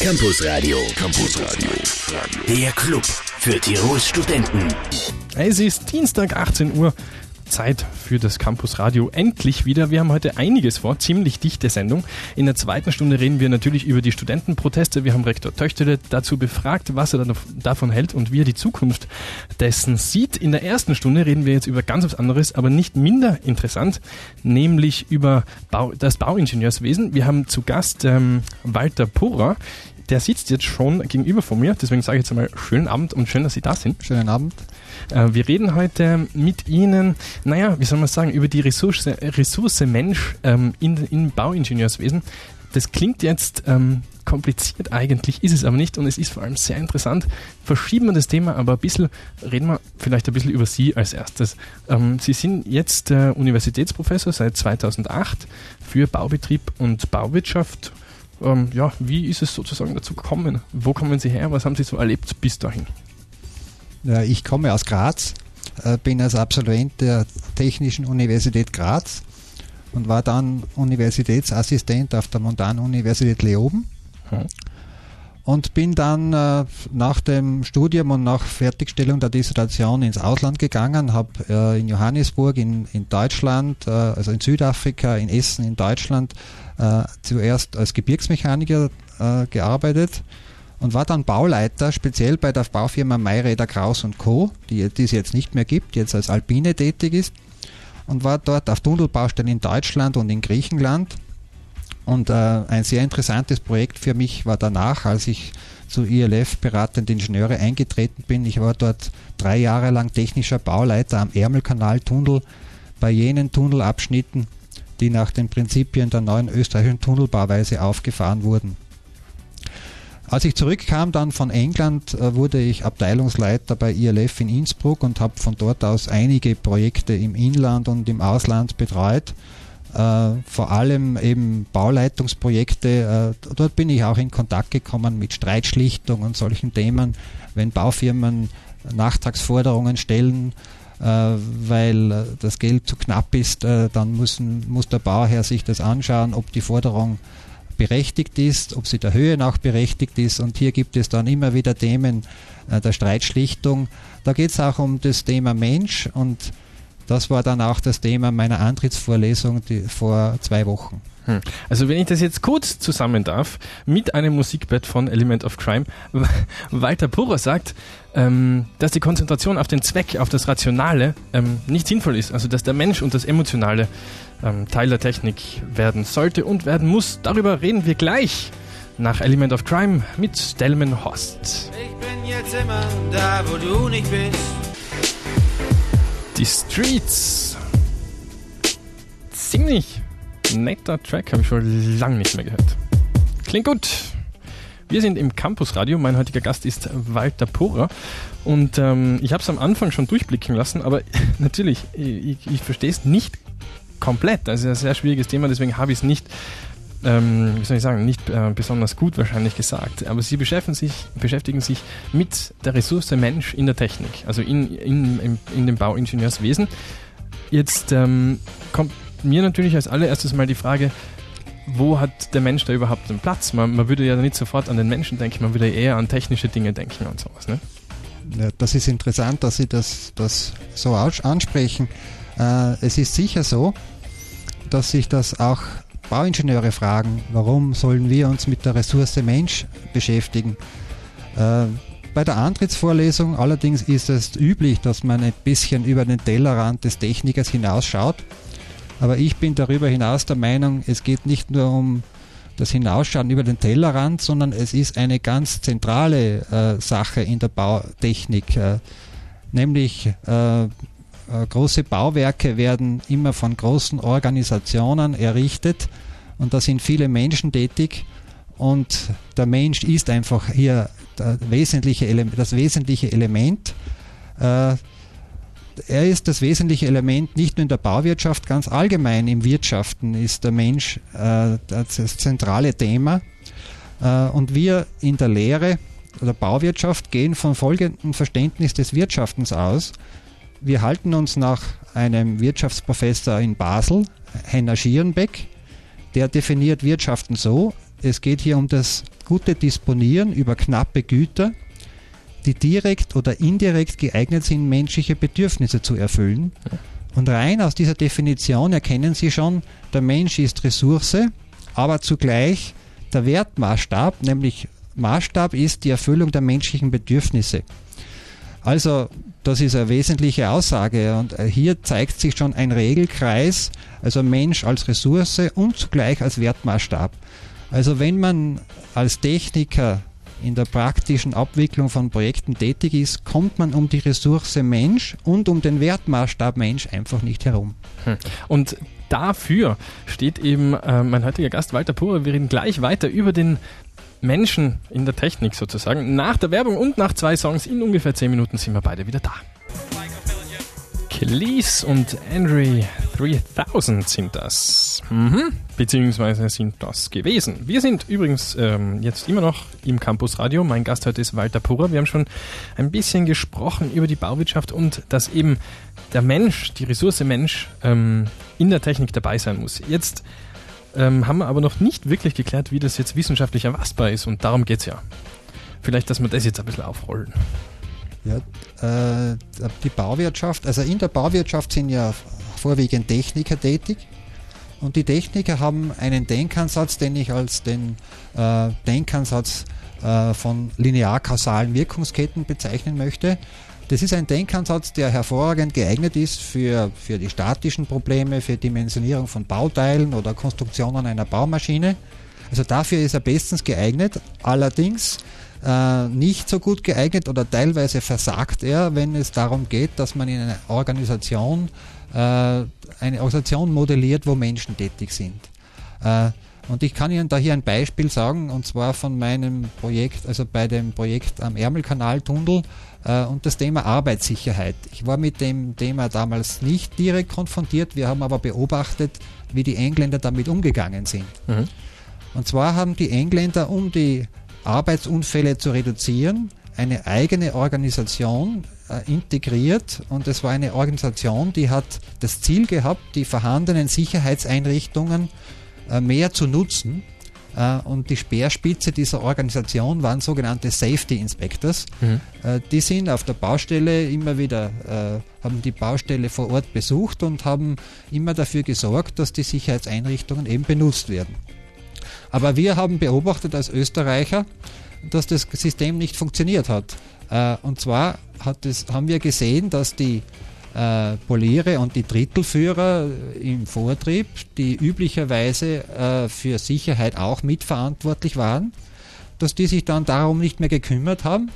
Campus Radio. Campus Radio. Der Club für Tirols Studenten. Es ist Dienstag 18 Uhr. Zeit für das Campus Radio endlich wieder. Wir haben heute einiges vor, ziemlich dichte Sendung. In der zweiten Stunde reden wir natürlich über die Studentenproteste. Wir haben Rektor Töchtele dazu befragt, was er davon hält und wie er die Zukunft dessen sieht. In der ersten Stunde reden wir jetzt über ganz was anderes, aber nicht minder interessant, nämlich über Bau, das Bauingenieurswesen. Wir haben zu Gast ähm, Walter Purer der sitzt jetzt schon gegenüber von mir. Deswegen sage ich jetzt einmal schönen Abend und schön, dass Sie da sind. Schönen Abend. Äh, wir reden heute mit Ihnen, naja, wie soll man sagen, über die Ressource, Ressource Mensch ähm, in, im Bauingenieurswesen. Das klingt jetzt ähm, kompliziert eigentlich, ist es aber nicht und es ist vor allem sehr interessant. Verschieben wir das Thema aber ein bisschen, reden wir vielleicht ein bisschen über Sie als erstes. Ähm, Sie sind jetzt äh, Universitätsprofessor seit 2008 für Baubetrieb und Bauwirtschaft ähm, ja, wie ist es sozusagen dazu gekommen? Wo kommen Sie her? Was haben Sie so erlebt bis dahin? Ja, ich komme aus Graz, äh, bin als Absolvent der Technischen Universität Graz und war dann Universitätsassistent auf der Montanuniversität Leoben. Hm. Und bin dann äh, nach dem Studium und nach Fertigstellung der Dissertation ins Ausland gegangen, habe äh, in Johannesburg in, in Deutschland, äh, also in Südafrika, in Essen in Deutschland äh, zuerst als Gebirgsmechaniker äh, gearbeitet und war dann Bauleiter, speziell bei der Baufirma Mayräder Kraus und Co., die, die es jetzt nicht mehr gibt, jetzt als Alpine tätig ist und war dort auf Tunnelbaustellen in Deutschland und in Griechenland. Und äh, ein sehr interessantes Projekt für mich war danach, als ich zu ILF beratende Ingenieure eingetreten bin. Ich war dort drei Jahre lang technischer Bauleiter am Ärmelkanal-Tunnel bei jenen Tunnelabschnitten, die nach den Prinzipien der neuen österreichischen Tunnelbauweise aufgefahren wurden. Als ich zurückkam dann von England, äh, wurde ich Abteilungsleiter bei ILF in Innsbruck und habe von dort aus einige Projekte im Inland und im Ausland betreut. Äh, vor allem eben Bauleitungsprojekte. Äh, dort bin ich auch in Kontakt gekommen mit Streitschlichtung und solchen Themen, wenn Baufirmen Nachtragsforderungen stellen äh, weil das Geld zu knapp ist, dann müssen, muss der Bauherr sich das anschauen, ob die Forderung berechtigt ist, ob sie der Höhe nach berechtigt ist. Und hier gibt es dann immer wieder Themen der Streitschlichtung. Da geht es auch um das Thema Mensch und das war dann auch das Thema meiner Antrittsvorlesung die, vor zwei Wochen. Hm. Also wenn ich das jetzt kurz zusammen darf, mit einem Musikbett von Element of Crime, Walter Purer sagt, ähm, dass die Konzentration auf den Zweck, auf das Rationale ähm, nicht sinnvoll ist. Also dass der Mensch und das Emotionale ähm, Teil der Technik werden sollte und werden muss. Darüber reden wir gleich nach Element of Crime mit Delman Horst. Ich bin jetzt immer da, wo du nicht bist. Die Streets. Ziemlich netter Track, habe ich schon lange nicht mehr gehört. Klingt gut. Wir sind im Campus-Radio. Mein heutiger Gast ist Walter Porer. Und ähm, ich habe es am Anfang schon durchblicken lassen, aber natürlich, ich, ich verstehe es nicht komplett. Das ist ein sehr schwieriges Thema, deswegen habe ich es nicht, ähm, wie soll ich sagen, nicht äh, besonders gut wahrscheinlich gesagt. Aber Sie beschäftigen sich, beschäftigen sich mit der Ressource Mensch in der Technik, also in, in, in, in dem Bauingenieurswesen. Jetzt ähm, kommt mir natürlich als allererstes mal die Frage, wo hat der Mensch da überhaupt einen Platz? Man, man würde ja nicht sofort an den Menschen denken, man würde eher an technische Dinge denken und sowas. Ne? Ja, das ist interessant, dass Sie das, das so ansprechen. Äh, es ist sicher so, dass sich das auch Bauingenieure fragen, warum sollen wir uns mit der Ressource Mensch beschäftigen? Äh, bei der Antrittsvorlesung allerdings ist es üblich, dass man ein bisschen über den Tellerrand des Technikers hinausschaut aber ich bin darüber hinaus der Meinung, es geht nicht nur um das Hinausschauen über den Tellerrand, sondern es ist eine ganz zentrale äh, Sache in der Bautechnik. Äh, nämlich äh, große Bauwerke werden immer von großen Organisationen errichtet und da sind viele Menschen tätig und der Mensch ist einfach hier wesentliche das wesentliche Element. Äh, er ist das wesentliche Element nicht nur in der Bauwirtschaft, ganz allgemein im Wirtschaften ist der Mensch äh, das zentrale Thema. Äh, und wir in der Lehre oder Bauwirtschaft gehen von folgendem Verständnis des Wirtschaftens aus. Wir halten uns nach einem Wirtschaftsprofessor in Basel, Henner Schierenbeck, der definiert Wirtschaften so, es geht hier um das gute Disponieren über knappe Güter, die direkt oder indirekt geeignet sind, menschliche Bedürfnisse zu erfüllen. Und rein aus dieser Definition erkennen Sie schon, der Mensch ist Ressource, aber zugleich der Wertmaßstab, nämlich Maßstab ist die Erfüllung der menschlichen Bedürfnisse. Also das ist eine wesentliche Aussage und äh, hier zeigt sich schon ein Regelkreis, also Mensch als Ressource und zugleich als Wertmaßstab. Also wenn man als Techniker in der praktischen Abwicklung von Projekten tätig ist, kommt man um die Ressource Mensch und um den Wertmaßstab Mensch einfach nicht herum. Hm. Und dafür steht eben äh, mein heutiger Gast Walter Pure. Wir reden gleich weiter über den Menschen in der Technik sozusagen. Nach der Werbung und nach zwei Songs in ungefähr zehn Minuten sind wir beide wieder da. Kelis und Andre 3000 sind das. Mhm. Beziehungsweise sind das gewesen. Wir sind übrigens ähm, jetzt immer noch im Campus Radio. Mein Gast heute ist Walter Purer. Wir haben schon ein bisschen gesprochen über die Bauwirtschaft und dass eben der Mensch, die Ressource Mensch, ähm, in der Technik dabei sein muss. Jetzt ähm, haben aber noch nicht wirklich geklärt, wie das jetzt wissenschaftlich erfassbar ist und darum geht es ja. Vielleicht, dass wir das jetzt ein bisschen aufrollen. Ja, äh, die Bauwirtschaft, also in der Bauwirtschaft sind ja vorwiegend Techniker tätig. Und die Techniker haben einen Denkansatz, den ich als den äh, Denkansatz äh, von linear-kausalen Wirkungsketten bezeichnen möchte. Das ist ein Denkansatz, der hervorragend geeignet ist für, für die statischen Probleme, für Dimensionierung von Bauteilen oder Konstruktionen einer Baumaschine. Also dafür ist er bestens geeignet. Allerdings äh, nicht so gut geeignet oder teilweise versagt er, wenn es darum geht, dass man in einer Organisation äh, eine Organisation modelliert, wo Menschen tätig sind. Äh, und ich kann Ihnen da hier ein Beispiel sagen, und zwar von meinem Projekt, also bei dem Projekt am Ärmelkanaltunnel äh, und das Thema Arbeitssicherheit. Ich war mit dem Thema damals nicht direkt konfrontiert, wir haben aber beobachtet, wie die Engländer damit umgegangen sind. Mhm. Und zwar haben die Engländer, um die Arbeitsunfälle zu reduzieren, eine eigene Organisation äh, integriert und es war eine Organisation, die hat das Ziel gehabt, die vorhandenen Sicherheitseinrichtungen äh, mehr zu nutzen. Äh, und die Speerspitze dieser Organisation waren sogenannte Safety Inspectors. Mhm. Äh, die sind auf der Baustelle immer wieder, äh, haben die Baustelle vor Ort besucht und haben immer dafür gesorgt, dass die Sicherheitseinrichtungen eben benutzt werden. Aber wir haben beobachtet als Österreicher, dass das System nicht funktioniert hat. Äh, und zwar hat es, haben wir gesehen, dass die äh, Poliere und die Drittelführer im Vortrieb, die üblicherweise äh, für Sicherheit auch mitverantwortlich waren, dass die sich dann darum nicht mehr gekümmert haben,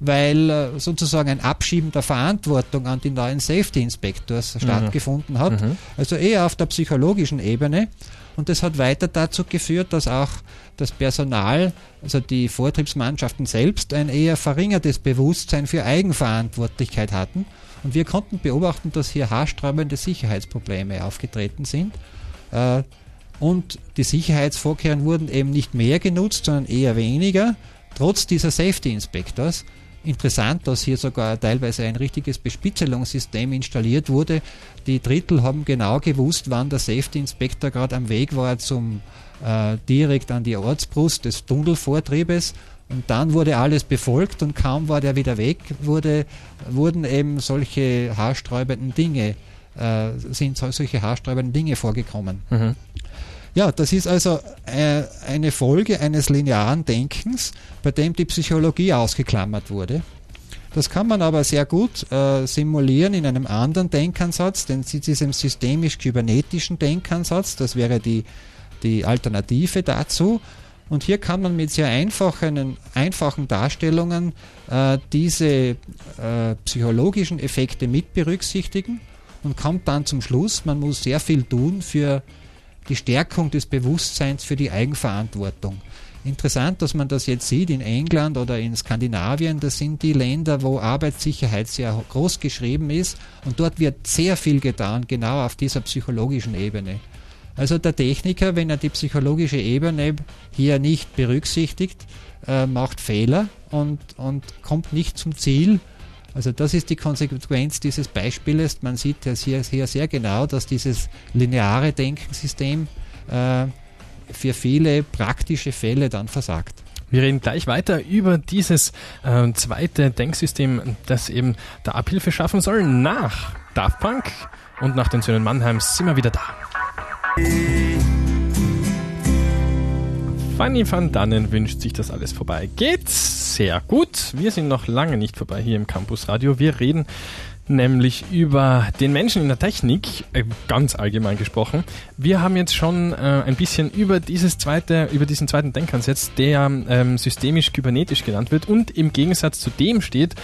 weil äh, sozusagen ein Abschieben der Verantwortung an die neuen Safety Inspectors mhm. stattgefunden hat. Mhm. Also eher auf der psychologischen Ebene. Und das hat weiter dazu geführt, dass auch das Personal, also die Vortriebsmannschaften selbst, ein eher verringertes Bewusstsein für Eigenverantwortlichkeit hatten. Und wir konnten beobachten, dass hier haarsträubende Sicherheitsprobleme aufgetreten sind. Äh, und die Sicherheitsvorkehrungen wurden eben nicht mehr genutzt, sondern eher weniger, trotz dieser Safety Inspectors interessant, dass hier sogar teilweise ein richtiges Bespitzelungssystem installiert wurde. Die Drittel haben genau gewusst, wann der Safety Inspector gerade am Weg war zum äh, direkt an die Ortsbrust des Tunnelvortriebes und dann wurde alles befolgt und kaum war der wieder weg, wurde, wurden eben solche haarsträubenden Dinge, äh, sind solche haarsträubenden Dinge vorgekommen. Mhm. Ja, das ist also äh, eine Folge eines linearen Denkens, bei dem die Psychologie ausgeklammert wurde. Das kann man aber sehr gut äh, simulieren in einem anderen Denkansatz, den diesem systemisch-kybernetischen Denkansatz. Das wäre die, die Alternative dazu. Und hier kann man mit sehr einfachen, einfachen Darstellungen äh, diese äh, psychologischen Effekte mit berücksichtigen und kommt dann zum Schluss, man muss sehr viel tun für die Stärkung des Bewusstseins für die Eigenverantwortung. Interessant, dass man das jetzt sieht in England oder in Skandinavien. Das sind die Länder, wo Arbeitssicherheit sehr groß geschrieben ist. Und dort wird sehr viel getan, genau auf dieser psychologischen Ebene. Also der Techniker, wenn er die psychologische Ebene hier nicht berücksichtigt, äh, macht Fehler und, und kommt nicht zum Ziel, also das ist die Konsequenz dieses Beispieles. Man sieht das hier, hier sehr genau, dass dieses lineare Denkensystem äh, für viele praktische Fälle dann versagt. Wir reden gleich weiter über dieses äh, zweite Denksystem, das eben da Abhilfe schaffen soll. Nach Daft Punk und nach den Söhnen Mannheims sind wir wieder da. Fanny van Dannen wünscht sich, dass alles vorbei geht. Sehr gut. Wir sind noch lange nicht vorbei hier im Campus Radio. Wir reden nämlich über den Menschen in der Technik, äh, ganz allgemein gesprochen. Wir haben jetzt schon äh, ein bisschen über dieses zweite, über diesen zweiten Denkansatz, der ähm, systemisch kybernetisch genannt wird und im Gegensatz zu dem steht,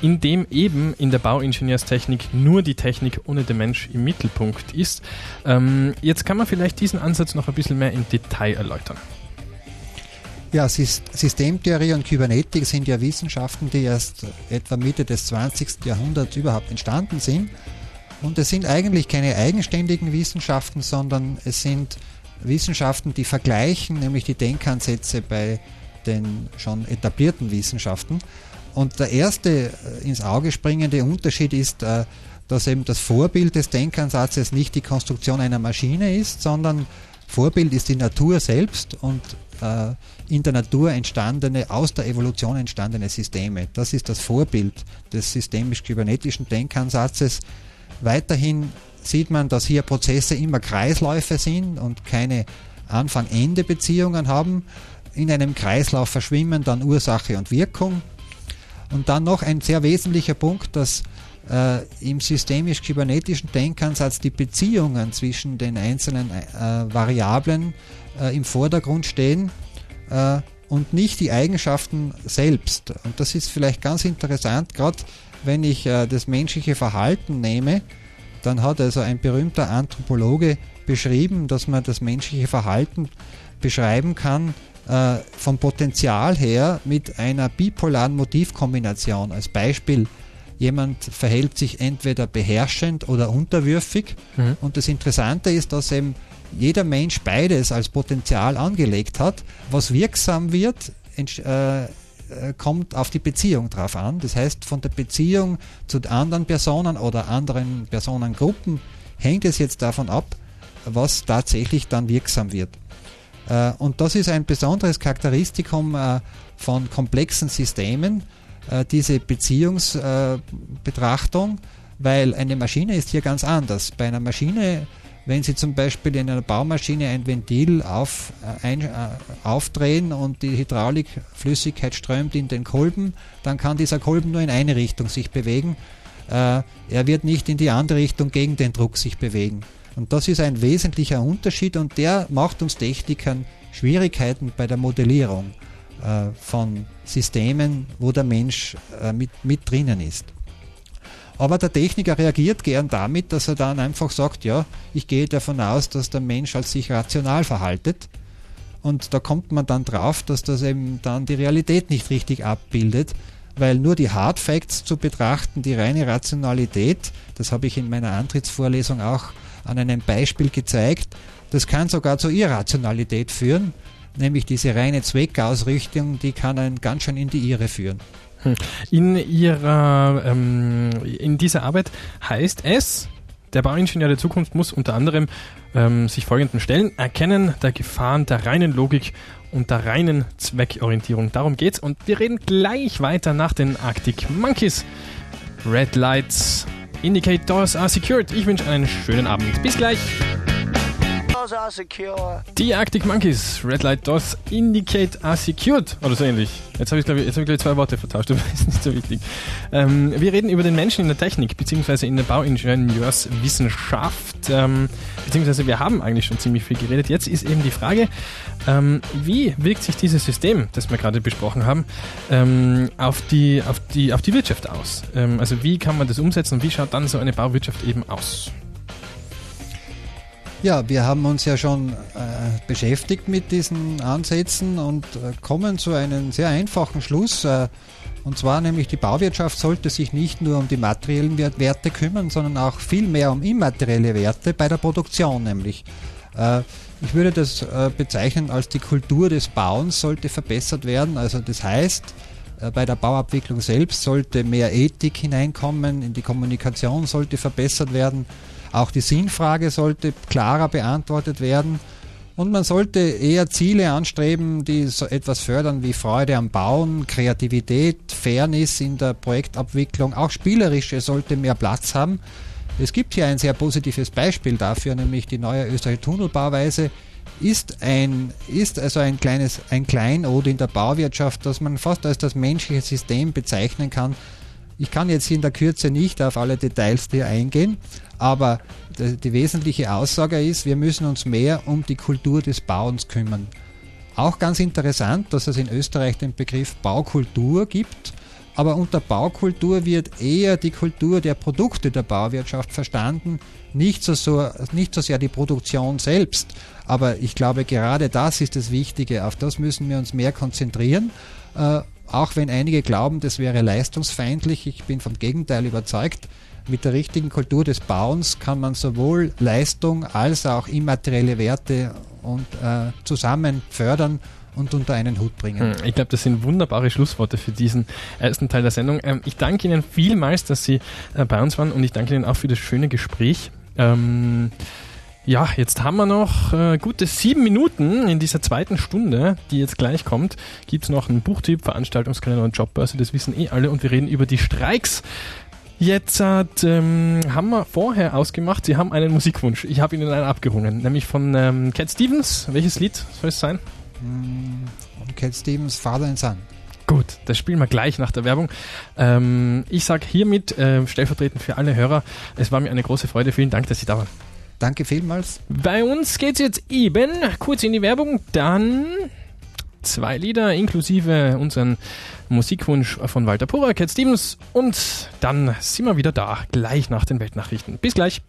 in dem eben in der Bauingenieurstechnik nur die Technik ohne den Mensch im Mittelpunkt ist. Ähm, jetzt kann man vielleicht diesen Ansatz noch ein bisschen mehr im Detail erläutern. Ja, Systemtheorie und Kybernetik sind ja Wissenschaften, die erst etwa Mitte des 20. Jahrhunderts überhaupt entstanden sind. Und es sind eigentlich keine eigenständigen Wissenschaften, sondern es sind Wissenschaften, die vergleichen, nämlich die Denkansätze bei den schon etablierten Wissenschaften. Und der erste äh, ins Auge springende Unterschied ist, äh, dass eben das Vorbild des Denkansatzes nicht die Konstruktion einer Maschine ist, sondern Vorbild ist die Natur selbst und in der Natur entstandene, aus der Evolution entstandene Systeme. Das ist das Vorbild des systemisch-kybernetischen Denkansatzes. Weiterhin sieht man, dass hier Prozesse immer Kreisläufe sind und keine Anfang-Ende-Beziehungen haben. In einem Kreislauf verschwimmen dann Ursache und Wirkung. Und dann noch ein sehr wesentlicher Punkt, dass äh, im systemisch-kybernetischen Denkansatz die Beziehungen zwischen den einzelnen äh, Variablen äh, im Vordergrund stehen äh, und nicht die Eigenschaften selbst. Und das ist vielleicht ganz interessant, gerade wenn ich äh, das menschliche Verhalten nehme, dann hat also ein berühmter Anthropologe beschrieben, dass man das menschliche Verhalten beschreiben kann äh, vom Potenzial her mit einer bipolaren Motivkombination. Als Beispiel, jemand verhält sich entweder beherrschend oder unterwürfig. Mhm. Und das Interessante ist, dass eben jeder Mensch beides als Potenzial angelegt hat, was wirksam wird, äh, äh, kommt auf die Beziehung drauf an. Das heißt, von der Beziehung zu anderen Personen oder anderen Personengruppen hängt es jetzt davon ab, was tatsächlich dann wirksam wird. Äh, und das ist ein besonderes Charakteristikum äh, von komplexen Systemen, äh, diese Beziehungsbetrachtung, weil eine Maschine ist hier ganz anders. Bei einer Maschine wenn Sie zum Beispiel in einer Baumaschine ein Ventil auf, äh, ein, äh, aufdrehen und die Hydraulikflüssigkeit strömt in den Kolben, dann kann dieser Kolben nur in eine Richtung sich bewegen. Äh, er wird nicht in die andere Richtung gegen den Druck sich bewegen. Und das ist ein wesentlicher Unterschied und der macht uns Technikern Schwierigkeiten bei der Modellierung äh, von Systemen, wo der Mensch äh, mit, mit drinnen ist. Aber der Techniker reagiert gern damit, dass er dann einfach sagt, ja, ich gehe davon aus, dass der Mensch als sich rational verhaltet. Und da kommt man dann drauf, dass das eben dann die Realität nicht richtig abbildet, weil nur die Hard Facts zu betrachten, die reine Rationalität, das habe ich in meiner Antrittsvorlesung auch an einem Beispiel gezeigt, das kann sogar zur Irrationalität führen, nämlich diese reine Zweckausrichtung, die kann einen ganz schön in die Irre führen. In ihrer, ähm, in dieser Arbeit heißt es, der Bauingenieur der Zukunft muss unter anderem ähm, sich folgenden stellen: Erkennen der Gefahren der reinen Logik und der reinen Zweckorientierung. Darum geht's und wir reden gleich weiter nach den Arctic Monkeys. Red Lights indicate doors are secured. Ich wünsche einen schönen Abend. Bis gleich. Doors are secure. Die Arctic Monkeys, Red Light Doors Indicate are secured. Oder so ähnlich. Jetzt habe ich, glaube ich, hab ich zwei Worte vertauscht, aber ist nicht so wichtig. Ähm, wir reden über den Menschen in der Technik, beziehungsweise in der Bauingenieurswissenschaft. Ähm, beziehungsweise wir haben eigentlich schon ziemlich viel geredet. Jetzt ist eben die Frage, ähm, wie wirkt sich dieses System, das wir gerade besprochen haben, ähm, auf, die, auf, die, auf die Wirtschaft aus? Ähm, also wie kann man das umsetzen und wie schaut dann so eine Bauwirtschaft eben aus? Ja, wir haben uns ja schon äh, beschäftigt mit diesen Ansätzen und äh, kommen zu einem sehr einfachen Schluss. Äh, und zwar nämlich die Bauwirtschaft sollte sich nicht nur um die materiellen Werte kümmern, sondern auch viel mehr um immaterielle Werte bei der Produktion nämlich. Äh, ich würde das äh, bezeichnen als die Kultur des Bauens sollte verbessert werden. Also das heißt, äh, bei der Bauabwicklung selbst sollte mehr Ethik hineinkommen, in die Kommunikation sollte verbessert werden auch die Sinnfrage sollte klarer beantwortet werden Und man sollte eher Ziele anstreben, die so etwas fördern wie Freude am Bauen, Kreativität, Fairness in der Projektabwicklung, auch spielerische sollte mehr Platz haben. Es gibt hier ein sehr positives Beispiel dafür, nämlich die neue österreichische Tunnelbauweise ist ein, ist also ein kleines, ein Kleinod in der Bauwirtschaft, das man fast als das menschliche System bezeichnen kann. Ich kann jetzt in der Kürze nicht auf alle Details hier eingehen, aber die, wesentliche Aussage ist, wir müssen uns mehr um die Kultur des Bauens kümmern. Auch ganz interessant, dass es in Österreich den Begriff Baukultur gibt, aber unter Baukultur wird eher die Kultur der Produkte der Bauwirtschaft verstanden, nicht so, so, nicht so sehr die Produktion selbst. Aber ich glaube, gerade das ist das Wichtige. Auf das müssen wir uns mehr konzentrieren. Auch wenn einige glauben, das wäre leistungsfeindlich. Ich bin vom Gegenteil überzeugt. Mit der richtigen Kultur des Bauens kann man sowohl Leistung als auch immaterielle Werte und äh, zusammen fördern und unter einen Hut bringen. Hm, ich glaube, das sind wunderbare Schlussworte für diesen ersten Teil der Sendung. Ähm, ich danke Ihnen vielmals, dass Sie äh, bei uns waren und ich danke Ihnen auch für das schöne Gespräch. Ähm, ja, jetzt haben wir noch äh, gute sieben Minuten in dieser zweiten Stunde, die jetzt gleich kommt. Gibt's noch einen Buchtipp, Veranstaltungskalender und Jobbörse, das wissen eh alle und wir reden über die Streiks. Jetzt ähm, haben wir vorher ausgemacht, Sie haben einen Musikwunsch. Ich habe Ihnen einen abgerungen, nämlich von ähm, Cat Stevens. Welches Lied soll es sein? Mm, Cat Stevens, Father and Son. Gut, das spielen wir gleich nach der Werbung. Ähm, ich sage hiermit äh, stellvertretend für alle Hörer, es war mir eine große Freude. Vielen Dank, dass Sie da waren. Danke vielmals. Bei uns geht's jetzt eben kurz in die Werbung, dann zwei Lieder inklusive unseren Musikwunsch von Walter Pura, Cat Stevens und dann sind wir wieder da, gleich nach den Weltnachrichten. Bis gleich.